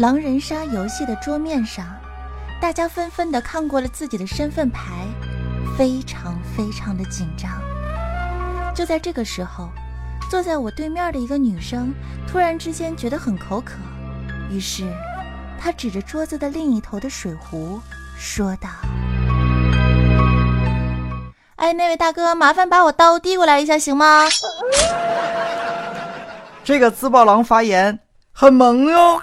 狼人杀游戏的桌面上，大家纷纷的看过了自己的身份牌，非常非常的紧张。就在这个时候，坐在我对面的一个女生突然之间觉得很口渴，于是她指着桌子的另一头的水壶说道：“哎，那位大哥，麻烦把我刀递过来一下，行吗？”这个自爆狼发言很萌哟。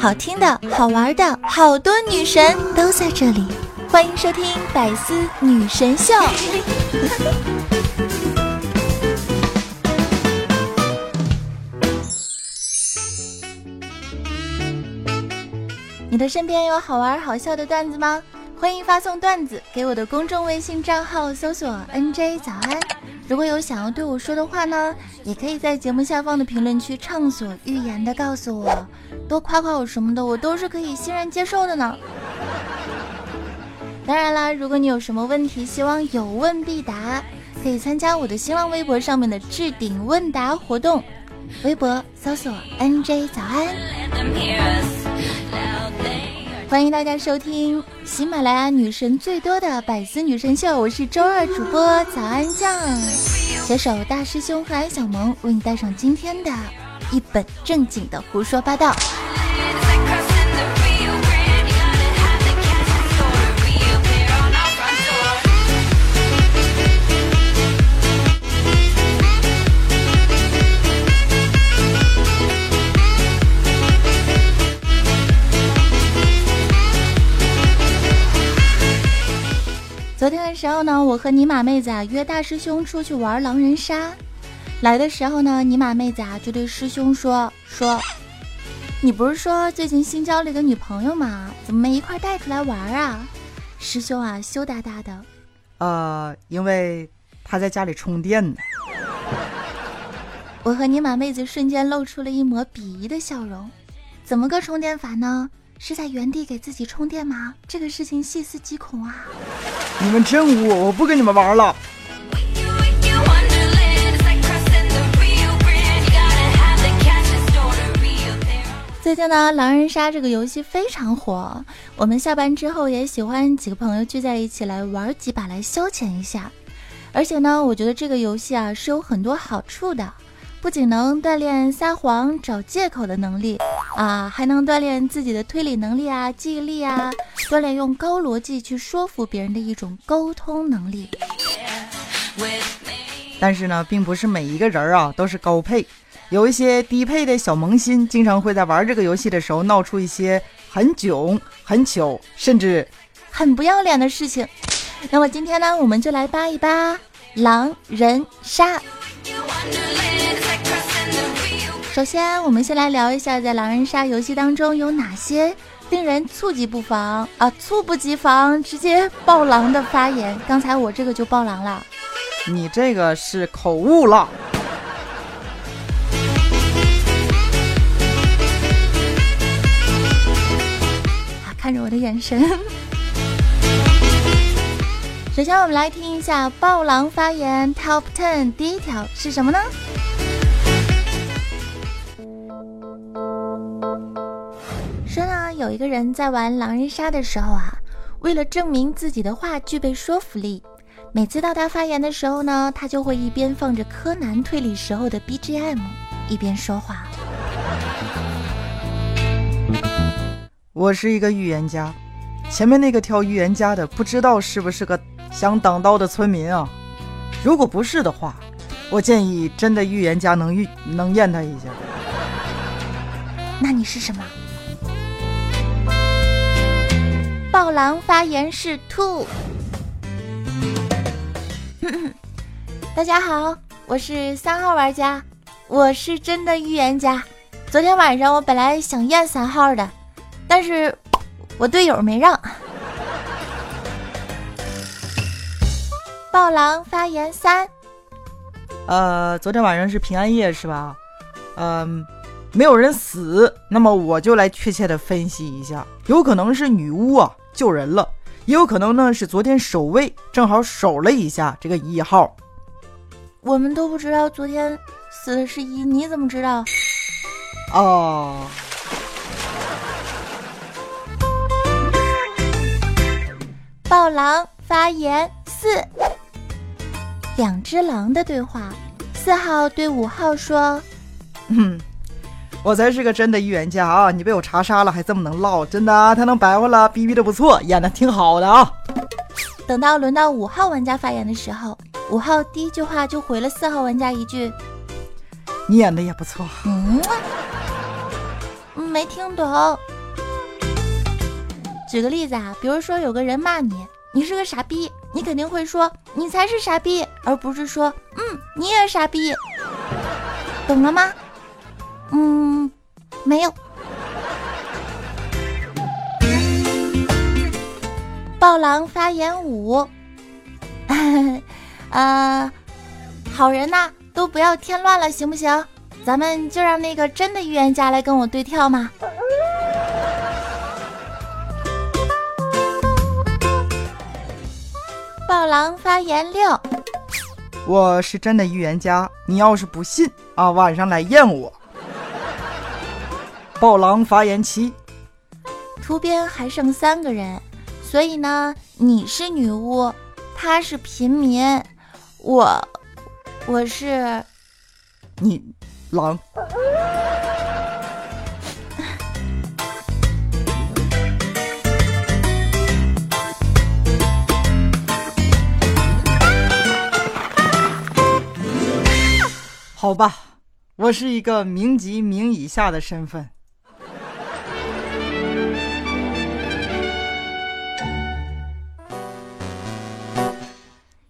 好听的、好玩的，好多女神都在这里，欢迎收听《百思女神秀》。你的身边有好玩好笑的段子吗？欢迎发送段子给我的公众微信账号，搜索 “nj 早安”。如果有想要对我说的话呢，也可以在节目下方的评论区畅所欲言的告诉我，多夸夸我什么的，我都是可以欣然接受的呢。当然啦，如果你有什么问题，希望有问必答，可以参加我的新浪微博上面的置顶问答活动，微博搜索 NJ 早安。欢迎大家收听喜马拉雅女神最多的百思女神秀，我是周二主播早安酱，携手大师兄和安小萌为你带上今天的一本正经的胡说八道。时候呢，我和尼玛妹子啊约大师兄出去玩狼人杀。来的时候呢，尼玛妹子啊就对师兄说：“说，你不是说最近新交了一个女朋友吗？怎么没一块带出来玩啊？”师兄啊羞答答的：“呃，因为她在家里充电呢。”我和尼玛妹子瞬间露出了一抹鄙夷的笑容。怎么个充电法呢？是在原地给自己充电吗？这个事情细思极恐啊！你们真污，我不跟你们玩了。最近呢，狼人杀这个游戏非常火，我们下班之后也喜欢几个朋友聚在一起来玩几把来消遣一下。而且呢，我觉得这个游戏啊是有很多好处的。不仅能锻炼撒谎、找借口的能力啊，还能锻炼自己的推理能力啊、记忆力啊，锻炼用高逻辑去说服别人的一种沟通能力。但是呢，并不是每一个人啊都是高配，有一些低配的小萌新，经常会在玩这个游戏的时候闹出一些很囧、很糗，甚至很不要脸的事情。那么今天呢，我们就来扒一扒狼人杀。首先，我们先来聊一下，在狼人杀游戏当中有哪些令人猝及不防啊、猝不及防直接爆狼的发言。刚才我这个就爆狼了，你这个是口误了。啊，看着我的眼神。首先，我们来听一下爆狼发言 Top Ten，第一条是什么呢？有一个人在玩狼人杀的时候啊，为了证明自己的话具备说服力，每次到他发言的时候呢，他就会一边放着柯南推理时候的 BGM，一边说话。我是一个预言家，前面那个跳预言家的不知道是不是个。想挡刀的村民啊！如果不是的话，我建议真的预言家能预能验他一下。那你是什么？暴狼发言是兔。大家好，我是三号玩家，我是真的预言家。昨天晚上我本来想验三号的，但是我队友没让。暴狼发言三，呃，昨天晚上是平安夜是吧？嗯，没有人死，那么我就来确切的分析一下，有可能是女巫啊救人了，也有可能呢是昨天守卫正好守了一下这个一号。我们都不知道昨天死的是一，你怎么知道？哦。暴狼发言四，两只狼的对话。四号对五号说：“嗯，我才是个真的预言家啊！你被我查杀了，还这么能唠，真的，啊他能白话了，逼逼的不错，演的挺好的啊。”等到轮到五号玩家发言的时候，五号第一句话就回了四号玩家一句：“你演的也不错。”嗯，没听懂。举个例子啊，比如说有个人骂你，你是个傻逼，你肯定会说你才是傻逼，而不是说嗯你也傻逼，懂了吗？嗯，没有。豹狼发言五，呃，好人呐，都不要添乱了，行不行？咱们就让那个真的预言家来跟我对跳嘛。豹狼发言六，我是真的预言家，你要是不信啊，晚上来验我。豹狼发言七，图边还剩三个人。所以呢，你是女巫，他是平民，我，我是你狼。好吧，我是一个名级名以下的身份。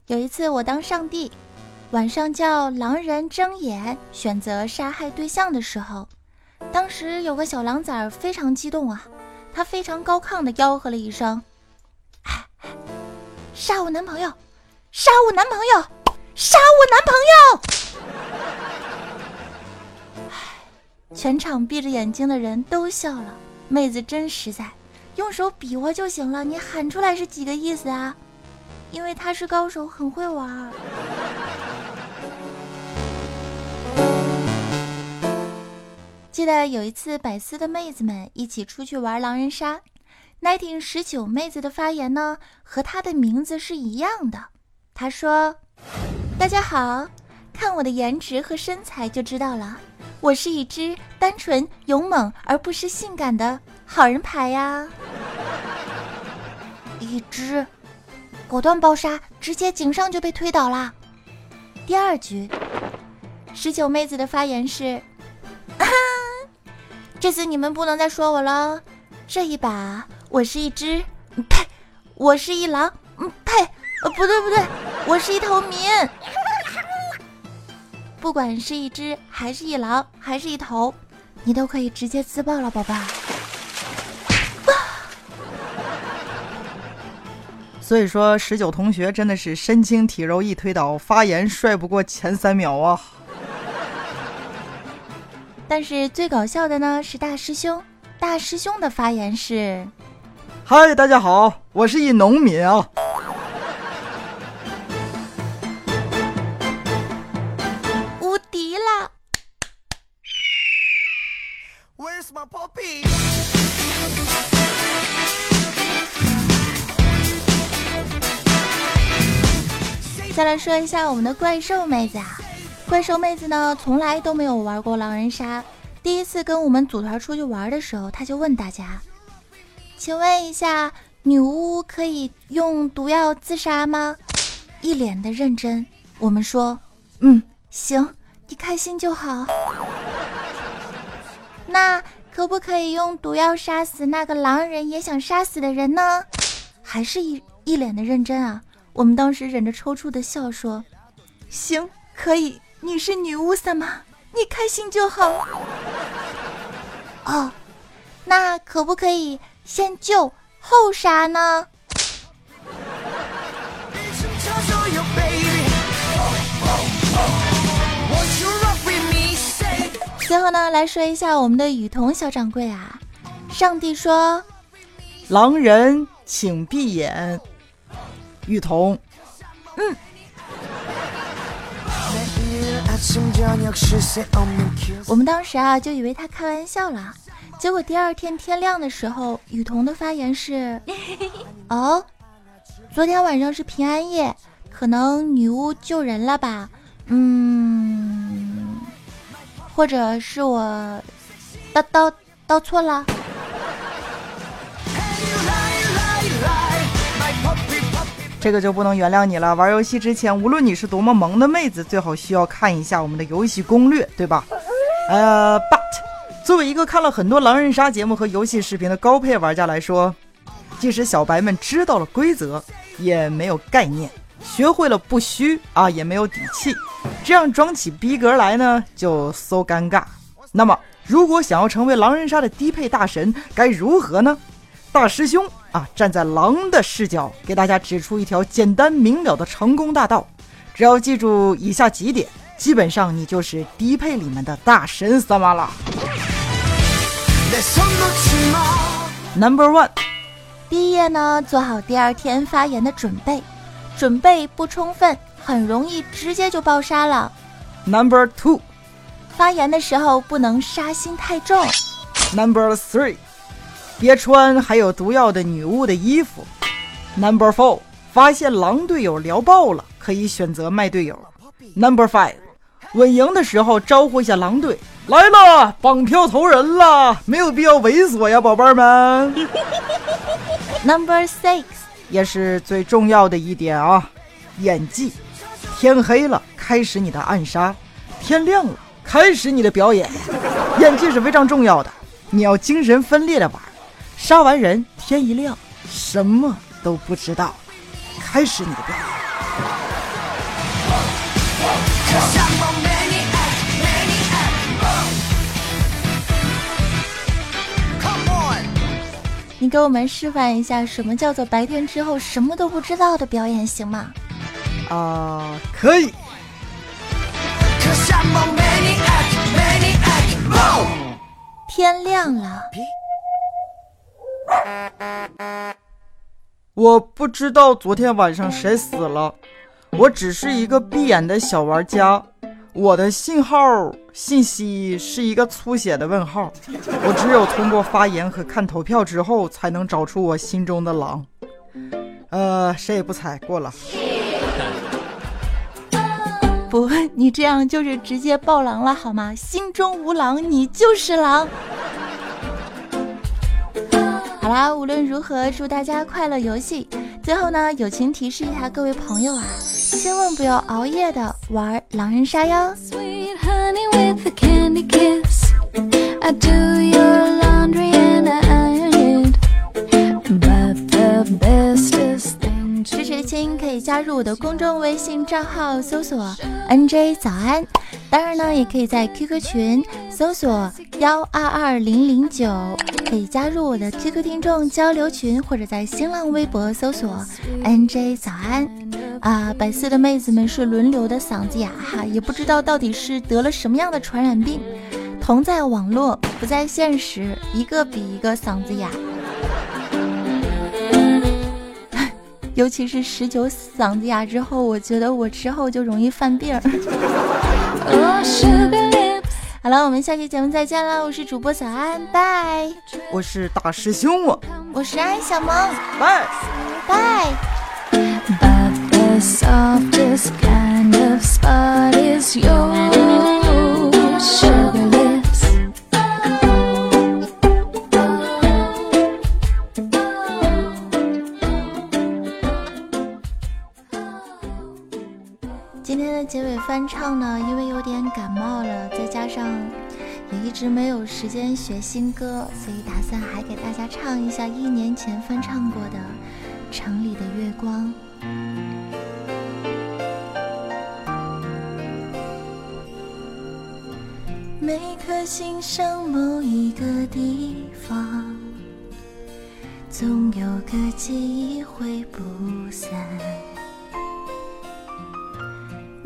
有一次，我当上帝，晚上叫狼人睁眼，选择杀害对象的时候，当时有个小狼崽非常激动啊，他非常高亢的吆喝了一声：“杀我男朋友，杀我男朋友，杀我男朋友！” 全场闭着眼睛的人都笑了。妹子真实在，用手比划就行了，你喊出来是几个意思啊？因为他是高手，很会玩。记得有一次，百思的妹子们一起出去玩狼人杀。，nighting 十九妹子的发言呢，和她的名字是一样的。她说：“大家好，看我的颜值和身材就知道了，我是一只单纯、勇猛而不失性感的好人牌呀。”一只。果断爆杀，直接井上就被推倒了。第二局，十九妹子的发言是：这次你们不能再说我了。这一把我是一只，呸，我是一狼，嗯，呸，呃，不对不对，我是一头民。不管是一只还是一狼还是一头，你都可以直接自爆了，宝宝。所以说，十九同学真的是身轻体柔一推倒，发言帅不过前三秒啊！但是最搞笑的呢是大师兄，大师兄的发言是：嗨，大家好，我是一农民啊！说一下我们的怪兽妹子啊，怪兽妹子呢从来都没有玩过狼人杀，第一次跟我们组团出去玩的时候，她就问大家：“请问一下，女巫可以用毒药自杀吗？”一脸的认真。我们说：“嗯，行，你开心就好。”那可不可以用毒药杀死那个狼人也想杀死的人呢？还是一一脸的认真啊。我们当时忍着抽搐的笑说：“行，可以，你是女巫三吗？你开心就好。”哦，那可不可以先救后杀呢？最后呢，来说一下我们的雨桐小掌柜啊。上帝说：“狼人请闭眼。”雨桐，嗯。我们当时啊就以为他开玩笑了，结果第二天天亮的时候，雨桐的发言是：哦，昨天晚上是平安夜，可能女巫救人了吧？嗯，或者是我叨叨叨错了。这个就不能原谅你了。玩游戏之前，无论你是多么萌的妹子，最好需要看一下我们的游戏攻略，对吧？呃，But，作为一个看了很多狼人杀节目和游戏视频的高配玩家来说，即使小白们知道了规则，也没有概念，学会了不虚啊，也没有底气，这样装起逼格来呢，就 so 尴尬。那么，如果想要成为狼人杀的低配大神，该如何呢？大师兄啊，站在狼的视角，给大家指出一条简单明了的成功大道。只要记住以下几点，基本上你就是低配里面的大神萨玛拉。Number one，第一页呢，做好第二天发言的准备，准备不充分，很容易直接就爆杀了。Number two，发言的时候不能杀心太重。Number three。别穿还有毒药的女巫的衣服。Number four，发现狼队友聊爆了，可以选择卖队友。Number five，稳赢的时候招呼一下狼队来了，绑票投人了，没有必要猥琐呀，宝贝儿们。Number six，也是最重要的一点啊，演技。天黑了，开始你的暗杀；天亮了，开始你的表演。演技是非常重要的，你要精神分裂的玩。杀完人，天一亮，什么都不知道。开始你的表演。你给我们示范一下，什么叫做白天之后什么都不知道的表演，行吗？啊，可以。天亮了。我不知道昨天晚上谁死了，我只是一个闭眼的小玩家，我的信号信息是一个粗写的问号，我只有通过发言和看投票之后，才能找出我心中的狼。呃，谁也不猜过了。不，你这样就是直接爆狼了好吗？心中无狼，你就是狼。好啦，无论如何，祝大家快乐游戏。最后呢，友情提示一下各位朋友啊，千万不要熬夜的玩狼人杀哟。支持的亲可以加入我的公众微信账号，搜索 “nj 早安”。当然呢，也可以在 QQ 群搜索幺二二零零九，可以加入我的 QQ 听众交流群，或者在新浪微博搜索 NJ 早安。啊，百思的妹子们是轮流的嗓子哑哈，也不知道到底是得了什么样的传染病，同在网络不在现实，一个比一个嗓子哑。尤其是十九嗓子哑之后，我觉得我之后就容易犯病。好了，我们下期节目再见了。我是主播小安，拜。我是大师兄，我我是安小萌，拜拜。翻唱呢，因为有点感冒了，再加上也一直没有时间学新歌，所以打算还给大家唱一下一年前翻唱过的《城里的月光》。每颗心上某一个地方，总有个记忆挥不散。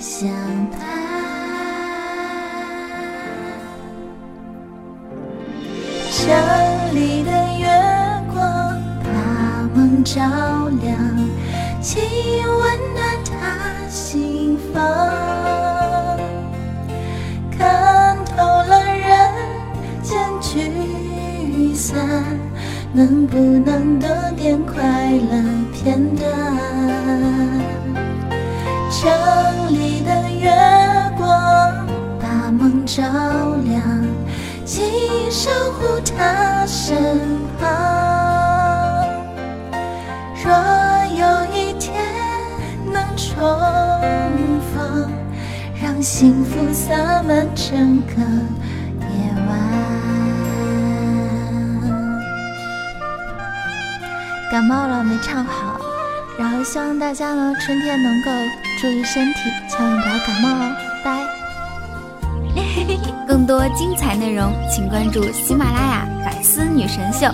相伴。城里的月光把梦照亮，请温暖他心房。看透了人间聚散，能不能多点快乐片段？城里的月光把梦照亮。请守护他身旁。若有一天能重逢，让幸福洒满整个夜晚。感冒了没唱好，然后希望大家呢春天能够注意身体，千万不要感冒哦，拜。更多精彩内容，请关注喜马拉雅《百思女神秀》。